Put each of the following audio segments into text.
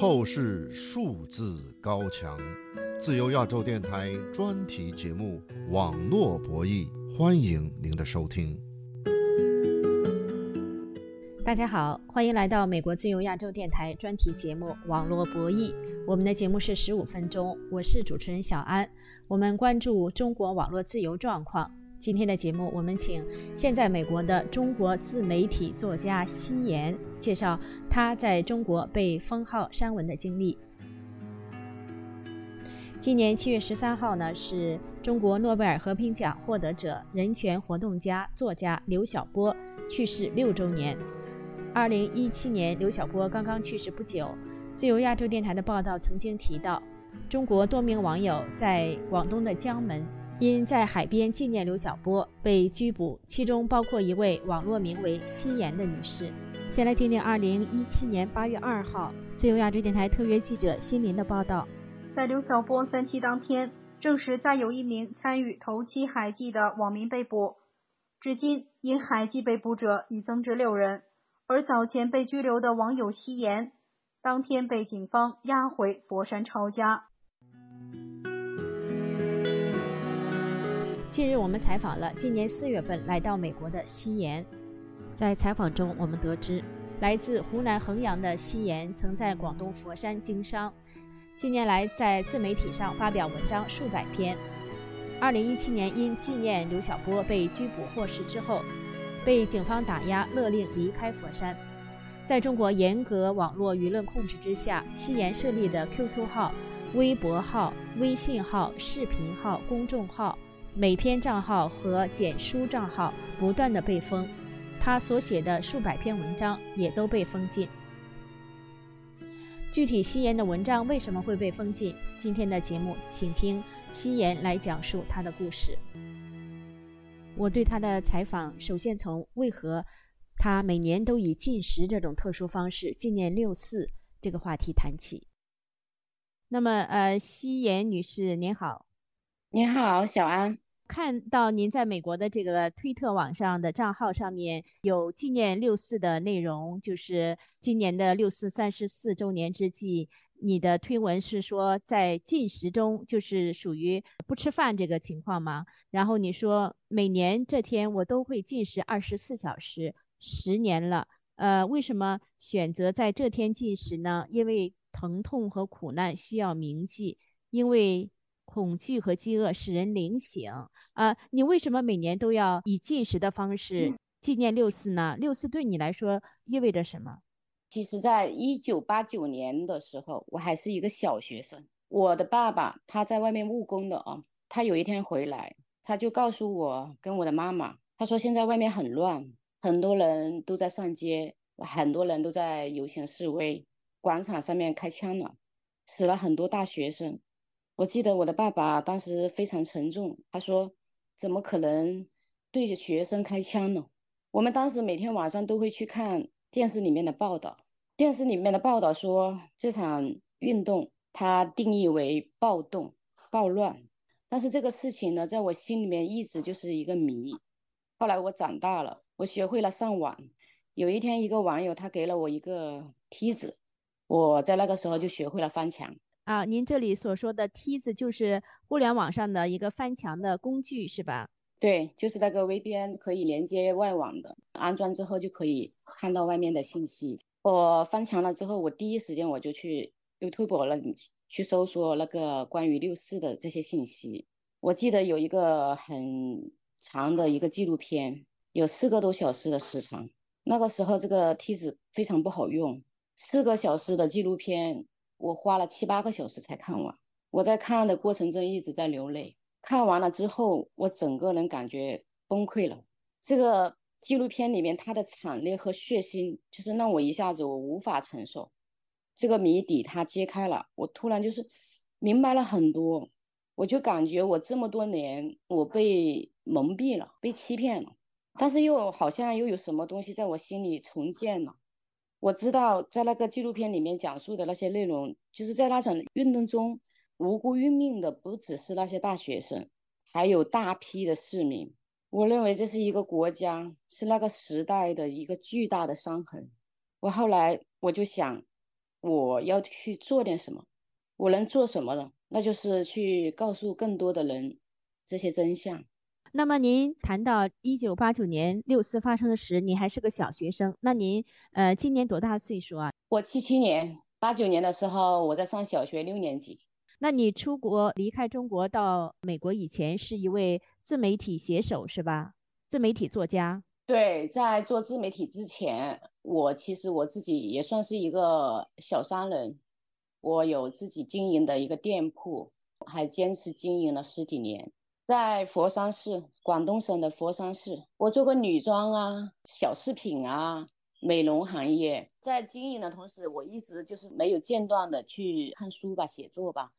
透视数字高墙，自由亚洲电台专题节目《网络博弈》，欢迎您的收听。大家好，欢迎来到美国自由亚洲电台专题节目《网络博弈》。我们的节目是十五分钟，我是主持人小安。我们关注中国网络自由状况。今天的节目，我们请现在美国的中国自媒体作家奚岩介绍他在中国被封号删文的经历。今年七月十三号呢，是中国诺贝尔和平奖获得者、人权活动家、作家刘晓波去世六周年。二零一七年，刘晓波刚刚去世不久。自由亚洲电台的报道曾经提到，中国多名网友在广东的江门，因在海边纪念刘晓波被拘捕，其中包括一位网络名为夕颜的女士。先来听听二零一七年八月二号，自由亚洲电台特约记者辛林的报道。在刘晓波三期当天，证实再有一名参与头七海记的网民被捕，至今因海记被捕者已增至六人。而早前被拘留的网友夕颜，当天被警方押回佛山抄家。近日，我们采访了今年四月份来到美国的西岩。在采访中，我们得知，来自湖南衡阳的西岩曾在广东佛山经商，近年来在自媒体上发表文章数百篇。二零一七年，因纪念刘晓波被拘捕获释之后。被警方打压，勒令离开佛山。在中国严格网络舆论控制之下，西岩设立的 QQ 号、微博号、微信号、视频号、公众号、每篇账号和简书账号不断的被封，他所写的数百篇文章也都被封禁。具体夕颜的文章为什么会被封禁？今天的节目，请听夕颜来讲述他的故事。我对他的采访，首先从为何他每年都以禁食这种特殊方式纪念六四这个话题谈起。那么，呃，夕颜女士您好，您好，小安。看到您在美国的这个推特网上的账号上面有纪念六四的内容，就是今年的六四三十四周年之际。你的推文是说在进食中就是属于不吃饭这个情况吗？然后你说每年这天我都会进食二十四小时，十年了。呃，为什么选择在这天进食呢？因为疼痛和苦难需要铭记，因为恐惧和饥饿使人灵醒。啊，你为什么每年都要以进食的方式纪念六四呢？六四对你来说意味着什么？其实，在一九八九年的时候，我还是一个小学生。我的爸爸他在外面务工的啊，他有一天回来，他就告诉我跟我的妈妈，他说现在外面很乱，很多人都在上街，很多人都在游行示威，广场上面开枪了，死了很多大学生。我记得我的爸爸当时非常沉重，他说怎么可能对着学生开枪呢？我们当时每天晚上都会去看。电视里面的报道，电视里面的报道说这场运动它定义为暴动、暴乱，但是这个事情呢，在我心里面一直就是一个谜。后来我长大了，我学会了上网。有一天，一个网友他给了我一个梯子，我在那个时候就学会了翻墙。啊，您这里所说的梯子就是互联网上的一个翻墙的工具，是吧？对，就是那个 VPN 可以连接外网的，安装之后就可以看到外面的信息。我翻墙了之后，我第一时间我就去 YouTube 了，去搜索那个关于六四的这些信息。我记得有一个很长的一个纪录片，有四个多小时的时长。那个时候这个梯子非常不好用，四个小时的纪录片，我花了七八个小时才看完。我在看的过程中一直在流泪。看完了之后，我整个人感觉崩溃了。这个纪录片里面它的惨烈和血腥，就是让我一下子我无法承受。这个谜底它揭开了，我突然就是明白了很多。我就感觉我这么多年我被蒙蔽了，被欺骗了，但是又好像又有什么东西在我心里重建了。我知道在那个纪录片里面讲述的那些内容，就是在那场运动中。无辜殒命的不只是那些大学生，还有大批的市民。我认为这是一个国家，是那个时代的一个巨大的伤痕。我后来我就想，我要去做点什么，我能做什么呢？那就是去告诉更多的人这些真相。那么您谈到一九八九年六四发生的时，您还是个小学生，那您呃今年多大岁数啊？我七七年，八九年的时候我在上小学六年级。那你出国离开中国到美国以前是一位自媒体写手是吧？自媒体作家。对，在做自媒体之前，我其实我自己也算是一个小商人，我有自己经营的一个店铺，还坚持经营了十几年。在佛山市，广东省的佛山市，我做过女装啊、小饰品啊、美容行业。在经营的同时，我一直就是没有间断的去看书吧、写作吧。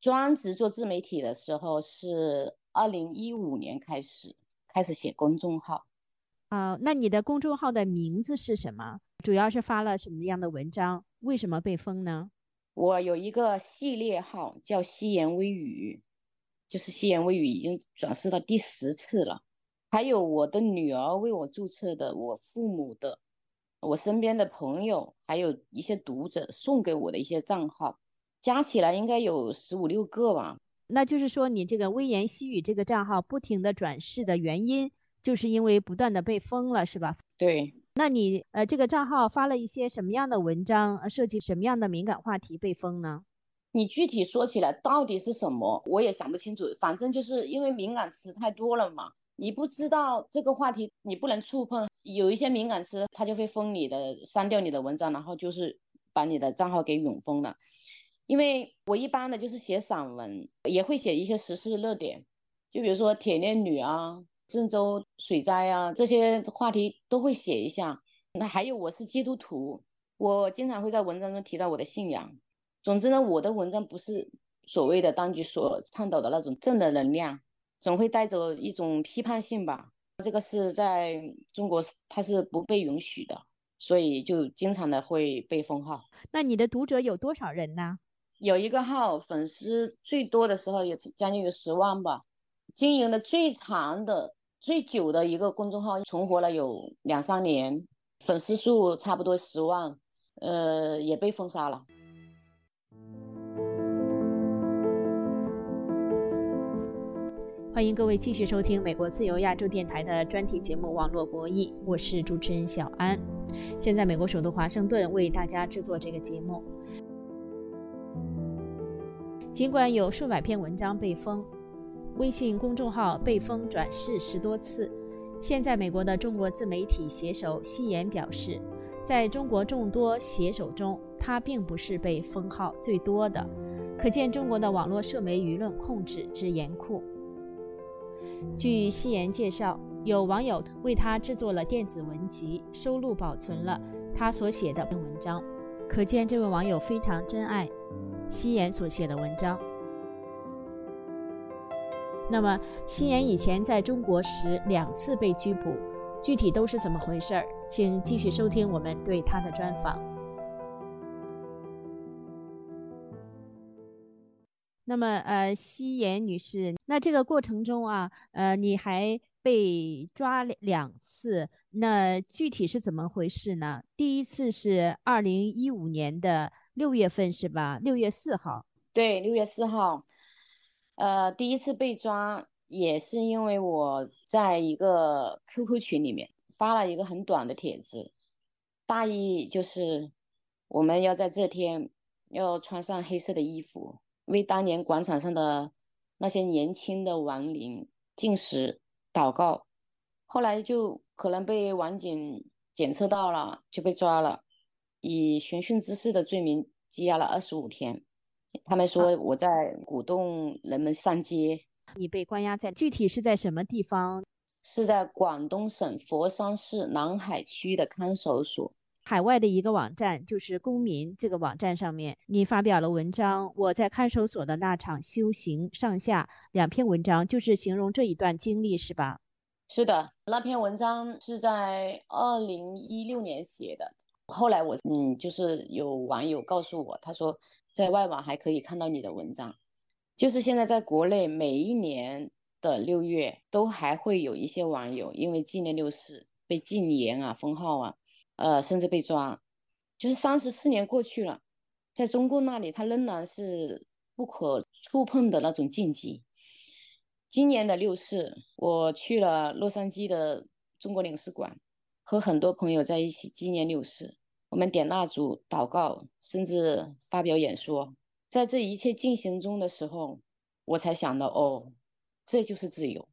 专职做自媒体的时候是二零一五年开始，开始写公众号。啊，那你的公众号的名字是什么？主要是发了什么样的文章？为什么被封呢？我有一个系列号叫“夕颜微语”。就是西言微语已经转世到第十次了，还有我的女儿为我注册的，我父母的，我身边的朋友，还有一些读者送给我的一些账号，加起来应该有十五六个吧。那就是说，你这个微言细语这个账号不停的转世的原因，就是因为不断的被封了，是吧？对。那你呃，这个账号发了一些什么样的文章，涉及什么样的敏感话题被封呢？你具体说起来到底是什么，我也想不清楚。反正就是因为敏感词太多了嘛，你不知道这个话题你不能触碰。有一些敏感词，它就会封你的、删掉你的文章，然后就是把你的账号给永封了。因为我一般的就是写散文，也会写一些时事热点，就比如说铁链女啊、郑州水灾啊这些话题都会写一下。那还有我是基督徒，我经常会在文章中提到我的信仰。总之呢，我的文章不是所谓的当局所倡导的那种正的能量，总会带着一种批判性吧。这个是在中国它是不被允许的，所以就经常的会被封号。那你的读者有多少人呢？有一个号粉丝最多的时候也将近有十万吧。经营的最长的、最久的一个公众号存活了有两三年，粉丝数差不多十万，呃，也被封杀了。欢迎各位继续收听美国自由亚洲电台的专题节目《网络博弈》，我是主持人小安。现在，美国首都华盛顿为大家制作这个节目。尽管有数百篇文章被封，微信公众号被封转世十多次，现在美国的中国自媒体写手夕颜表示，在中国众多写手中，他并不是被封号最多的，可见中国的网络社媒舆论控制之严酷。据夕颜介绍，有网友为他制作了电子文集，收录保存了他所写的文章，可见这位网友非常珍爱夕颜所写的文章。那么，夕颜以前在中国时两次被拘捕，具体都是怎么回事儿？请继续收听我们对他的专访。那么，呃，夕颜女士，那这个过程中啊，呃，你还被抓两次，那具体是怎么回事呢？第一次是二零一五年的六月份，是吧？六月四号。对，六月四号。呃，第一次被抓也是因为我在一个 QQ 群里面发了一个很短的帖子，大意就是我们要在这天要穿上黑色的衣服。为当年广场上的那些年轻的亡灵进食祷告，后来就可能被网警检测到了，就被抓了，以寻衅滋事的罪名羁押了二十五天。他们说我在鼓动人们上街。你被关押在具体是在什么地方？是在广东省佛山市南海区的看守所。海外的一个网站，就是公民这个网站上面，你发表了文章。我在看守所的那场修行，上下两篇文章，就是形容这一段经历，是吧？是的，那篇文章是在二零一六年写的。后来我，嗯，就是有网友告诉我，他说在外网还可以看到你的文章。就是现在在国内，每一年的六月都还会有一些网友因为纪念六四被禁言啊、封号啊。呃，甚至被抓，就是三十四年过去了，在中共那里，它仍然是不可触碰的那种禁忌。今年的六四，我去了洛杉矶的中国领事馆，和很多朋友在一起纪念六四。我们点蜡烛、祷告，甚至发表演说。在这一切进行中的时候，我才想到，哦，这就是自由。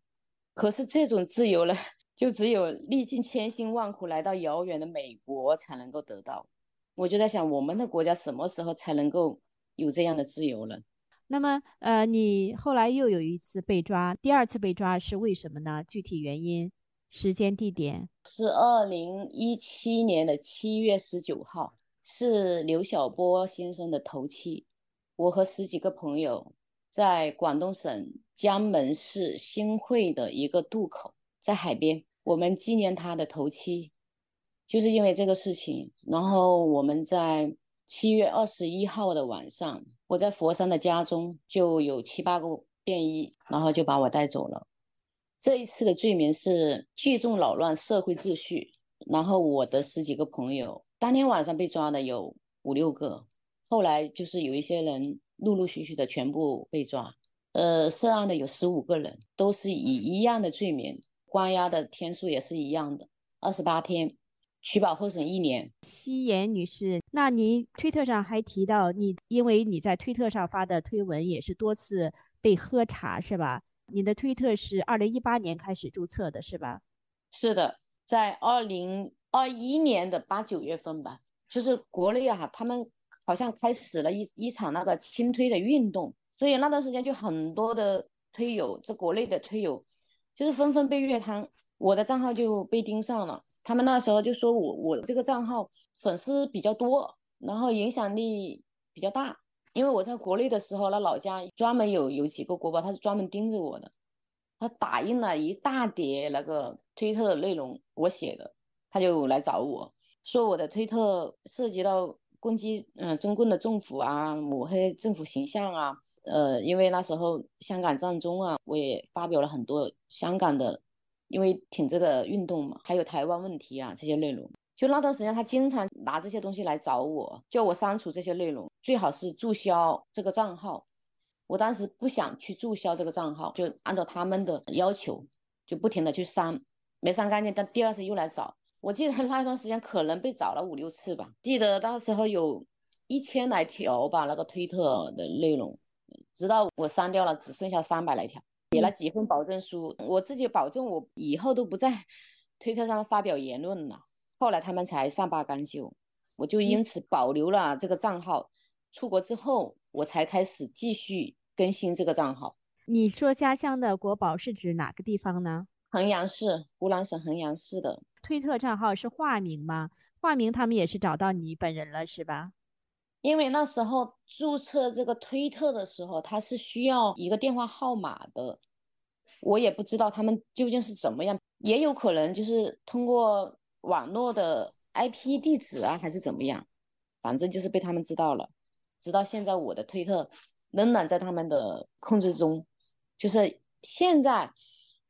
可是这种自由呢，就只有历尽千辛万苦来到遥远的美国才能够得到。我就在想，我们的国家什么时候才能够有这样的自由了？那么，呃，你后来又有一次被抓，第二次被抓是为什么呢？具体原因、时间、地点是二零一七年的七月十九号，是刘晓波先生的头七。我和十几个朋友在广东省江门市新会的一个渡口，在海边，我们纪念他的头七，就是因为这个事情。然后我们在七月二十一号的晚上。我在佛山的家中就有七八个便衣，然后就把我带走了。这一次的罪名是聚众扰乱社会秩序。然后我的十几个朋友当天晚上被抓的有五六个，后来就是有一些人陆陆续续的全部被抓。呃，涉案的有十五个人，都是以一样的罪名，关押的天数也是一样的，二十八天。取保候审一年。夕颜女士，那您推特上还提到你，因为你在推特上发的推文也是多次被喝茶，是吧？你的推特是二零一八年开始注册的，是吧？是的，在二零二一年的八九月份吧，就是国内啊，他们好像开始了一一场那个清推的运动，所以那段时间就很多的推友，这国内的推友就是纷纷被越摊，我的账号就被盯上了。他们那时候就说我我这个账号粉丝比较多，然后影响力比较大。因为我在国内的时候，那老家专门有有几个国宝，他是专门盯着我的，他打印了一大叠那个推特的内容，我写的，他就来找我说我的推特涉及到攻击嗯中共的政府啊，抹黑政府形象啊，呃，因为那时候香港战中啊，我也发表了很多香港的。因为挺这个运动嘛，还有台湾问题啊这些内容，就那段时间他经常拿这些东西来找我，叫我删除这些内容，最好是注销这个账号。我当时不想去注销这个账号，就按照他们的要求，就不停的去删，没删干净，但第二次又来找。我记得那段时间可能被找了五六次吧，记得到时候有一千来条吧那个推特的内容，直到我删掉了，只剩下三百来条。写了几份保证书，我自己保证我以后都不在 推特上发表言论了。后来他们才善罢甘休，我就因此保留了这个账号。出国之后，我才开始继续更新这个账号。你说家乡的国宝是指哪个地方呢？衡阳市，湖南省衡阳市的。推特账号是化名吗？化名他们也是找到你本人了，是吧？因为那时候注册这个推特的时候，他是需要一个电话号码的，我也不知道他们究竟是怎么样，也有可能就是通过网络的 IP 地址啊，还是怎么样，反正就是被他们知道了。直到现在，我的推特仍然在他们的控制中，就是现在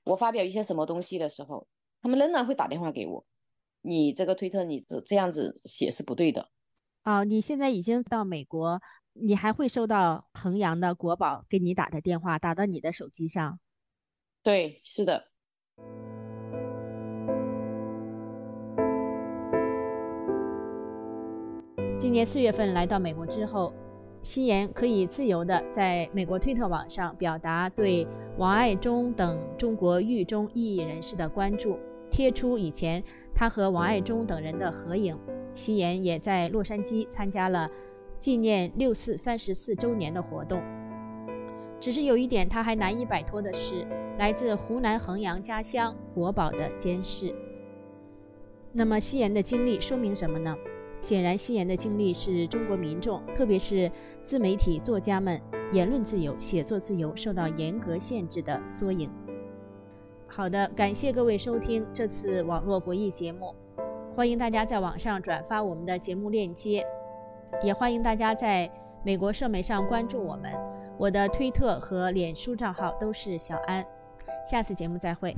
我发表一些什么东西的时候，他们仍然会打电话给我，你这个推特你这这样子写是不对的。哦，你现在已经到美国，你还会收到衡阳的国宝给你打的电话，打到你的手机上？对，是的。今年四月份来到美国之后，夕颜可以自由的在美国推特网上表达对王爱忠等中国狱中异议人士的关注，贴出以前他和王爱忠等人的合影。夕颜也在洛杉矶参加了纪念六四三十四周年的活动。只是有一点，他还难以摆脱的是来自湖南衡阳家乡国宝的监视。那么，夕颜的经历说明什么呢？显然，夕颜的经历是中国民众，特别是自媒体作家们言论自由、写作自由受到严格限制的缩影。好的，感谢各位收听这次网络博弈节目。欢迎大家在网上转发我们的节目链接，也欢迎大家在美国社媒上关注我们。我的推特和脸书账号都是小安。下次节目再会。